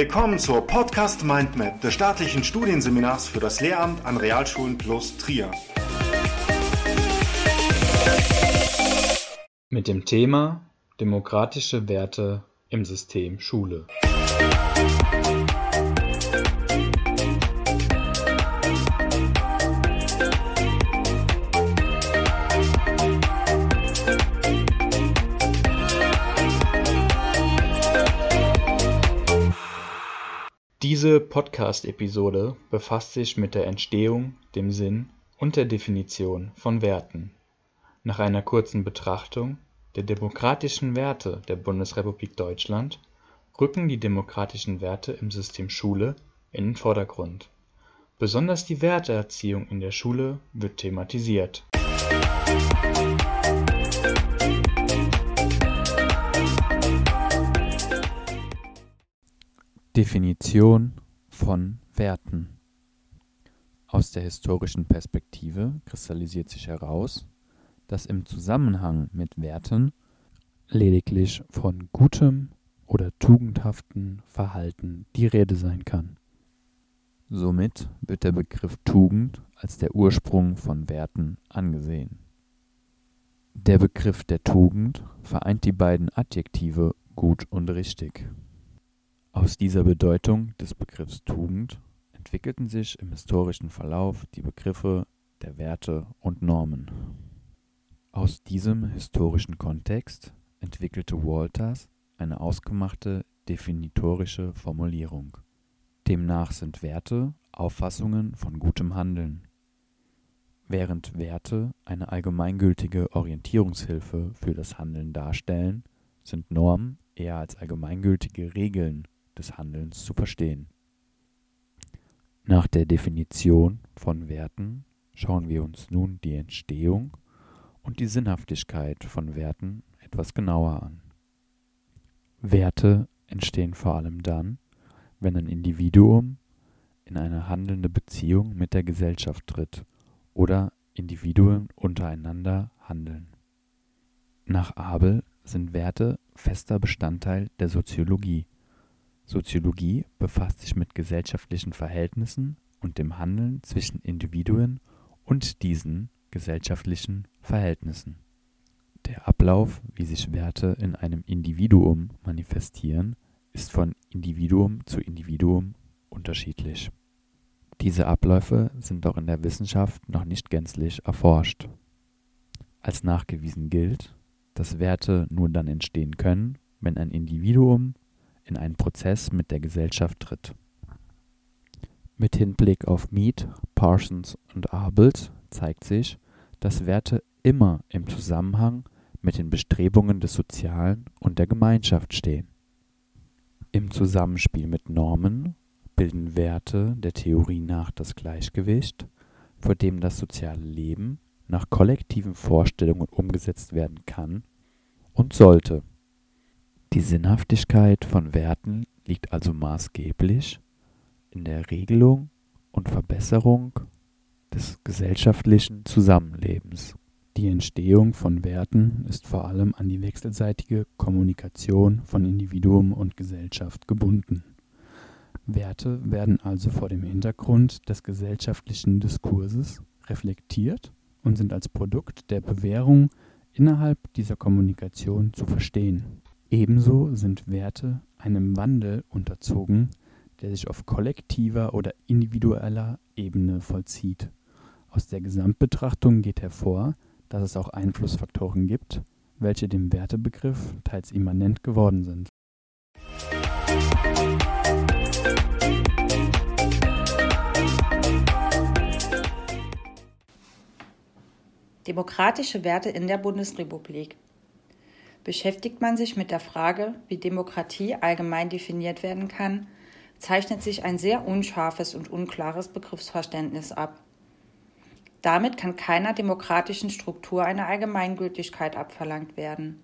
Willkommen zur Podcast Mindmap des staatlichen Studienseminars für das Lehramt an Realschulen plus Trier. Mit dem Thema Demokratische Werte im System Schule. Diese Podcast-Episode befasst sich mit der Entstehung, dem Sinn und der Definition von Werten. Nach einer kurzen Betrachtung der demokratischen Werte der Bundesrepublik Deutschland rücken die demokratischen Werte im System Schule in den Vordergrund. Besonders die Werteerziehung in der Schule wird thematisiert Definition von Werten Aus der historischen Perspektive kristallisiert sich heraus, dass im Zusammenhang mit Werten lediglich von gutem oder tugendhaftem Verhalten die Rede sein kann. Somit wird der Begriff Tugend als der Ursprung von Werten angesehen. Der Begriff der Tugend vereint die beiden Adjektive gut und richtig. Aus dieser Bedeutung des Begriffs Tugend entwickelten sich im historischen Verlauf die Begriffe der Werte und Normen. Aus diesem historischen Kontext entwickelte Walters eine ausgemachte definitorische Formulierung. Demnach sind Werte Auffassungen von gutem Handeln. Während Werte eine allgemeingültige Orientierungshilfe für das Handeln darstellen, sind Normen eher als allgemeingültige Regeln des Handelns zu verstehen. Nach der Definition von Werten schauen wir uns nun die Entstehung und die Sinnhaftigkeit von Werten etwas genauer an. Werte entstehen vor allem dann, wenn ein Individuum in eine handelnde Beziehung mit der Gesellschaft tritt oder Individuen untereinander handeln. Nach Abel sind Werte fester Bestandteil der Soziologie Soziologie befasst sich mit gesellschaftlichen Verhältnissen und dem Handeln zwischen Individuen und diesen gesellschaftlichen Verhältnissen. Der Ablauf, wie sich Werte in einem Individuum manifestieren, ist von Individuum zu Individuum unterschiedlich. Diese Abläufe sind auch in der Wissenschaft noch nicht gänzlich erforscht. Als nachgewiesen gilt, dass Werte nur dann entstehen können, wenn ein Individuum in einen Prozess mit der Gesellschaft tritt. Mit Hinblick auf Mead, Parsons und Abels zeigt sich, dass Werte immer im Zusammenhang mit den Bestrebungen des Sozialen und der Gemeinschaft stehen. Im Zusammenspiel mit Normen bilden Werte der Theorie nach das Gleichgewicht, vor dem das soziale Leben nach kollektiven Vorstellungen umgesetzt werden kann und sollte. Die Sinnhaftigkeit von Werten liegt also maßgeblich in der Regelung und Verbesserung des gesellschaftlichen Zusammenlebens. Die Entstehung von Werten ist vor allem an die wechselseitige Kommunikation von Individuum und Gesellschaft gebunden. Werte werden also vor dem Hintergrund des gesellschaftlichen Diskurses reflektiert und sind als Produkt der Bewährung innerhalb dieser Kommunikation zu verstehen. Ebenso sind Werte einem Wandel unterzogen, der sich auf kollektiver oder individueller Ebene vollzieht. Aus der Gesamtbetrachtung geht hervor, dass es auch Einflussfaktoren gibt, welche dem Wertebegriff teils immanent geworden sind. Demokratische Werte in der Bundesrepublik Beschäftigt man sich mit der Frage, wie Demokratie allgemein definiert werden kann, zeichnet sich ein sehr unscharfes und unklares Begriffsverständnis ab. Damit kann keiner demokratischen Struktur eine Allgemeingültigkeit abverlangt werden.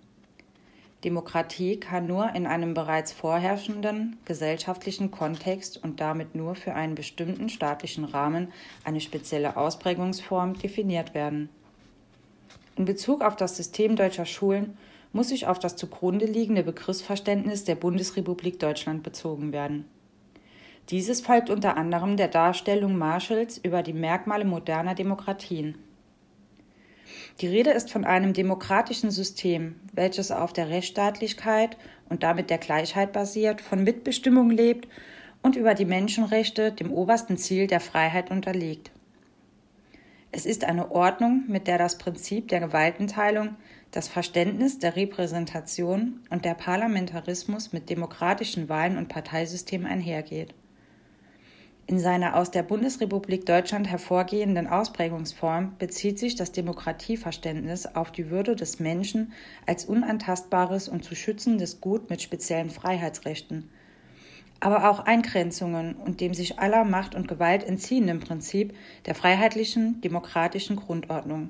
Demokratie kann nur in einem bereits vorherrschenden gesellschaftlichen Kontext und damit nur für einen bestimmten staatlichen Rahmen eine spezielle Ausprägungsform definiert werden. In Bezug auf das System deutscher Schulen muss sich auf das zugrunde liegende Begriffsverständnis der Bundesrepublik Deutschland bezogen werden. Dieses folgt unter anderem der Darstellung Marshalls über die Merkmale moderner Demokratien. Die Rede ist von einem demokratischen System, welches auf der Rechtsstaatlichkeit und damit der Gleichheit basiert, von Mitbestimmung lebt und über die Menschenrechte dem obersten Ziel der Freiheit unterliegt. Es ist eine Ordnung, mit der das Prinzip der Gewaltenteilung, das Verständnis der Repräsentation und der Parlamentarismus mit demokratischen Wahlen und Parteisystemen einhergeht. In seiner aus der Bundesrepublik Deutschland hervorgehenden Ausprägungsform bezieht sich das Demokratieverständnis auf die Würde des Menschen als unantastbares und zu schützendes Gut mit speziellen Freiheitsrechten, aber auch Eingrenzungen und dem sich aller Macht und Gewalt entziehenden Prinzip der freiheitlichen demokratischen Grundordnung.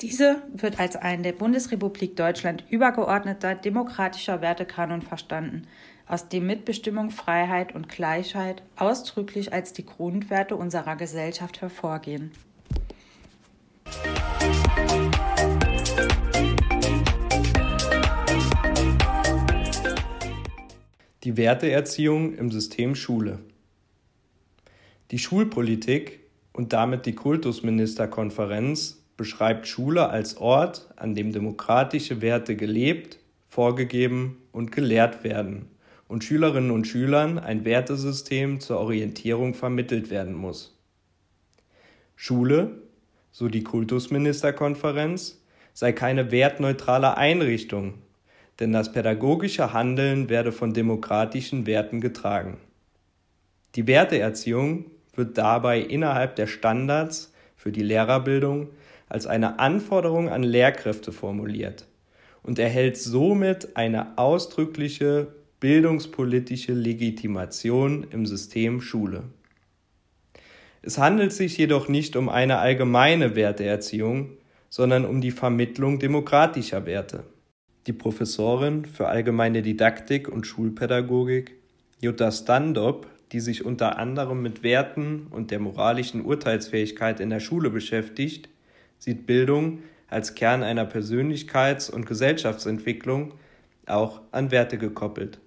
Diese wird als ein der Bundesrepublik Deutschland übergeordneter demokratischer Wertekanon verstanden, aus dem Mitbestimmung, Freiheit und Gleichheit ausdrücklich als die Grundwerte unserer Gesellschaft hervorgehen. Die Werteerziehung im System Schule. Die Schulpolitik und damit die Kultusministerkonferenz beschreibt Schule als Ort, an dem demokratische Werte gelebt, vorgegeben und gelehrt werden und Schülerinnen und Schülern ein Wertesystem zur Orientierung vermittelt werden muss. Schule, so die Kultusministerkonferenz, sei keine wertneutrale Einrichtung, denn das pädagogische Handeln werde von demokratischen Werten getragen. Die Werteerziehung wird dabei innerhalb der Standards für die Lehrerbildung als eine Anforderung an Lehrkräfte formuliert und erhält somit eine ausdrückliche bildungspolitische Legitimation im System Schule. Es handelt sich jedoch nicht um eine allgemeine Werteerziehung, sondern um die Vermittlung demokratischer Werte. Die Professorin für allgemeine Didaktik und Schulpädagogik Jutta Standop, die sich unter anderem mit Werten und der moralischen Urteilsfähigkeit in der Schule beschäftigt, sieht Bildung als Kern einer Persönlichkeits- und Gesellschaftsentwicklung auch an Werte gekoppelt.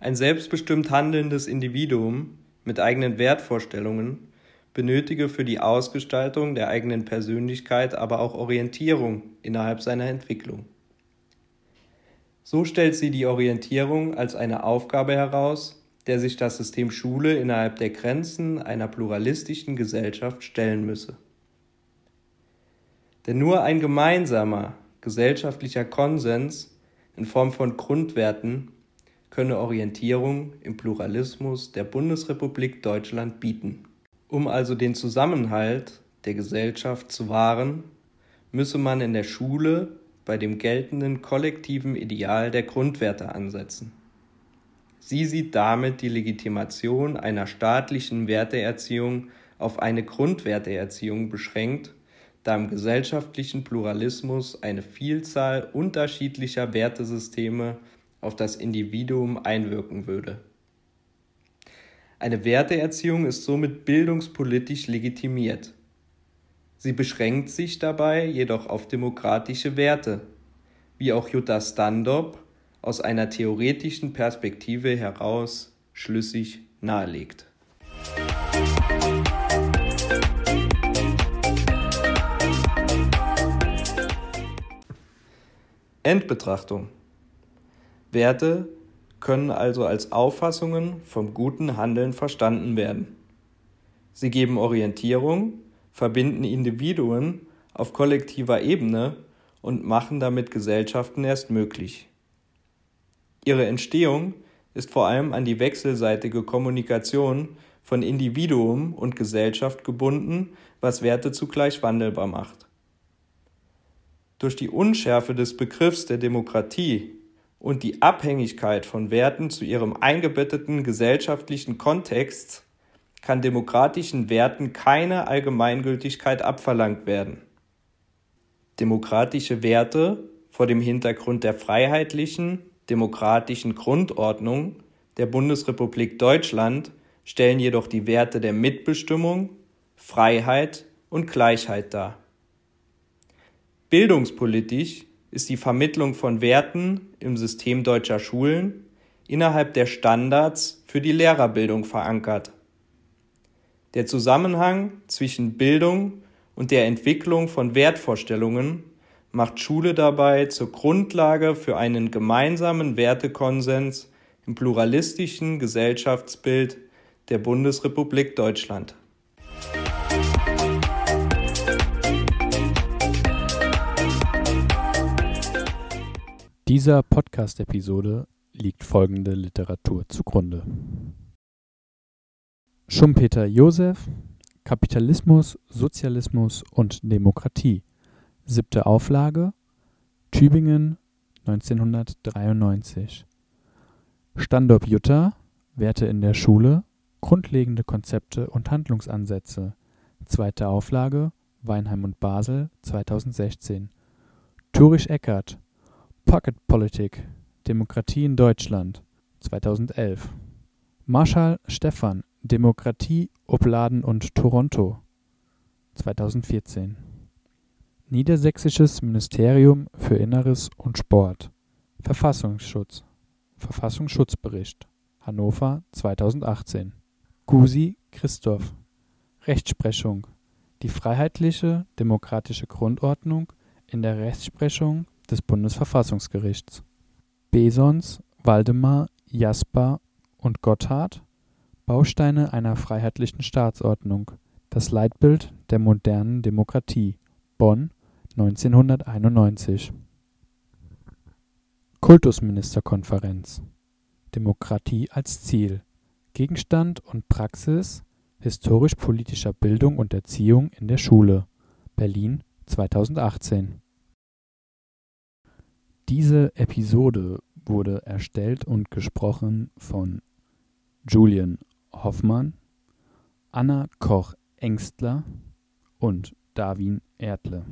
Ein selbstbestimmt handelndes Individuum mit eigenen Wertvorstellungen benötige für die Ausgestaltung der eigenen Persönlichkeit aber auch Orientierung innerhalb seiner Entwicklung. So stellt sie die Orientierung als eine Aufgabe heraus, der sich das System Schule innerhalb der Grenzen einer pluralistischen Gesellschaft stellen müsse. Denn nur ein gemeinsamer gesellschaftlicher Konsens in Form von Grundwerten könne Orientierung im Pluralismus der Bundesrepublik Deutschland bieten. Um also den Zusammenhalt der Gesellschaft zu wahren, müsse man in der Schule bei dem geltenden kollektiven Ideal der Grundwerte ansetzen. Sie sieht damit die Legitimation einer staatlichen Werteerziehung auf eine Grundwerteerziehung beschränkt, da im gesellschaftlichen Pluralismus eine Vielzahl unterschiedlicher Wertesysteme auf das Individuum einwirken würde. Eine Werteerziehung ist somit bildungspolitisch legitimiert. Sie beschränkt sich dabei jedoch auf demokratische Werte, wie auch Jutta Standop aus einer theoretischen Perspektive heraus schlüssig nahelegt. Endbetrachtung Werte können also als Auffassungen vom guten Handeln verstanden werden. Sie geben Orientierung, verbinden Individuen auf kollektiver Ebene und machen damit Gesellschaften erst möglich. Ihre Entstehung ist vor allem an die wechselseitige Kommunikation von Individuum und Gesellschaft gebunden, was Werte zugleich wandelbar macht. Durch die Unschärfe des Begriffs der Demokratie und die Abhängigkeit von Werten zu ihrem eingebetteten gesellschaftlichen Kontext kann demokratischen Werten keine Allgemeingültigkeit abverlangt werden. Demokratische Werte vor dem Hintergrund der freiheitlichen, demokratischen Grundordnung der Bundesrepublik Deutschland stellen jedoch die Werte der Mitbestimmung, Freiheit und Gleichheit dar. Bildungspolitisch ist die Vermittlung von Werten im System deutscher Schulen innerhalb der Standards für die Lehrerbildung verankert. Der Zusammenhang zwischen Bildung und der Entwicklung von Wertvorstellungen macht Schule dabei zur Grundlage für einen gemeinsamen Wertekonsens im pluralistischen Gesellschaftsbild der Bundesrepublik Deutschland. Dieser Podcast-Episode liegt folgende Literatur zugrunde. Schumpeter Josef Kapitalismus, Sozialismus und Demokratie. Siebte Auflage Tübingen 1993. Standorp Jutta Werte in der Schule Grundlegende Konzepte und Handlungsansätze. Zweite Auflage Weinheim und Basel 2016. Thurisch Eckert Pocketpolitik Demokratie in Deutschland 2011. Marschall Stefan Demokratie Opladen und Toronto 2014. Niedersächsisches Ministerium für Inneres und Sport Verfassungsschutz Verfassungsschutzbericht Hannover 2018. Gusi Christoph Rechtsprechung Die freiheitliche demokratische Grundordnung in der Rechtsprechung des Bundesverfassungsgerichts. Besons, Waldemar, Jasper und Gotthard Bausteine einer freiheitlichen Staatsordnung. Das Leitbild der modernen Demokratie. Bonn 1991. Kultusministerkonferenz. Demokratie als Ziel. Gegenstand und Praxis historisch-politischer Bildung und Erziehung in der Schule. Berlin 2018. Diese Episode wurde erstellt und gesprochen von Julian Hoffmann, Anna Koch-Engstler und Darwin Erdle.